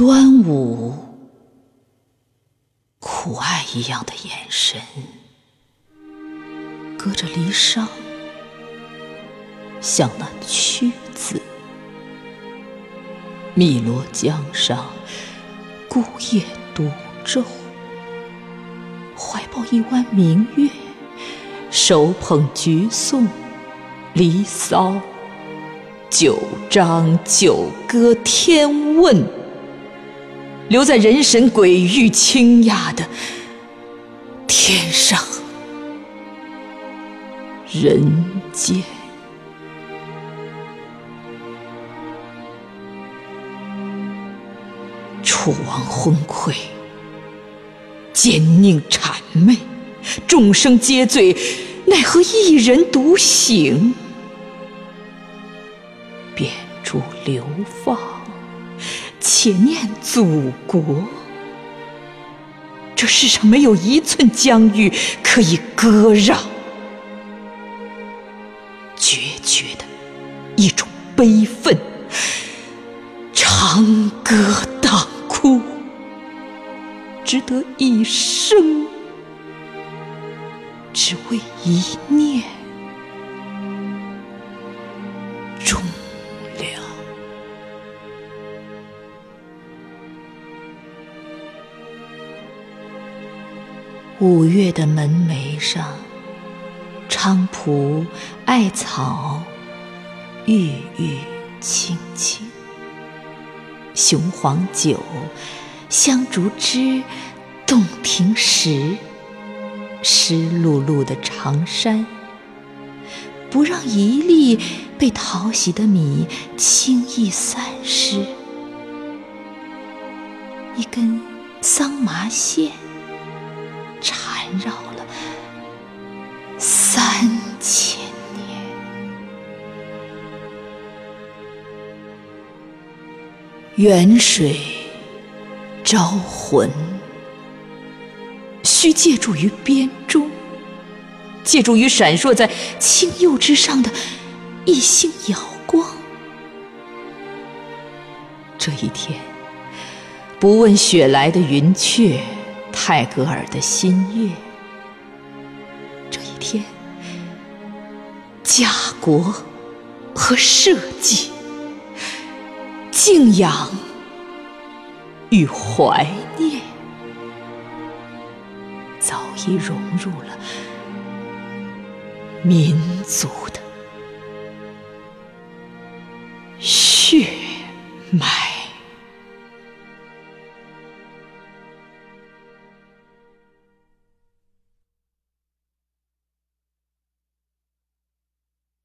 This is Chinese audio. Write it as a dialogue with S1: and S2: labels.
S1: 端午，苦爱一样的眼神，隔着离殇，像那屈子。汨罗江上，孤夜独舟，怀抱一弯明月，手捧菊颂，离骚，九章九歌天问，留在人神鬼域倾轧的天上人间。楚王昏聩，奸佞谄媚，众生皆醉，奈何一人独醒？遍诸流放，且念祖国。这世上没有一寸疆域可以割让，决绝的一种悲愤，长歌当。哭，只得一生，只为一念终五月的门楣上，菖蒲、艾草，郁郁青青。雄黄酒，香烛枝，洞庭石，湿漉漉的长衫，不让一粒被淘洗的米轻易散失。一根桑麻线，远水招魂，需借助于编钟，借助于闪烁在青釉之上的一星瑶光。这一天，不问雪莱的云雀，泰戈尔的新月。这一天，家国和社稷。敬仰与怀念，早已融入了民族的血脉。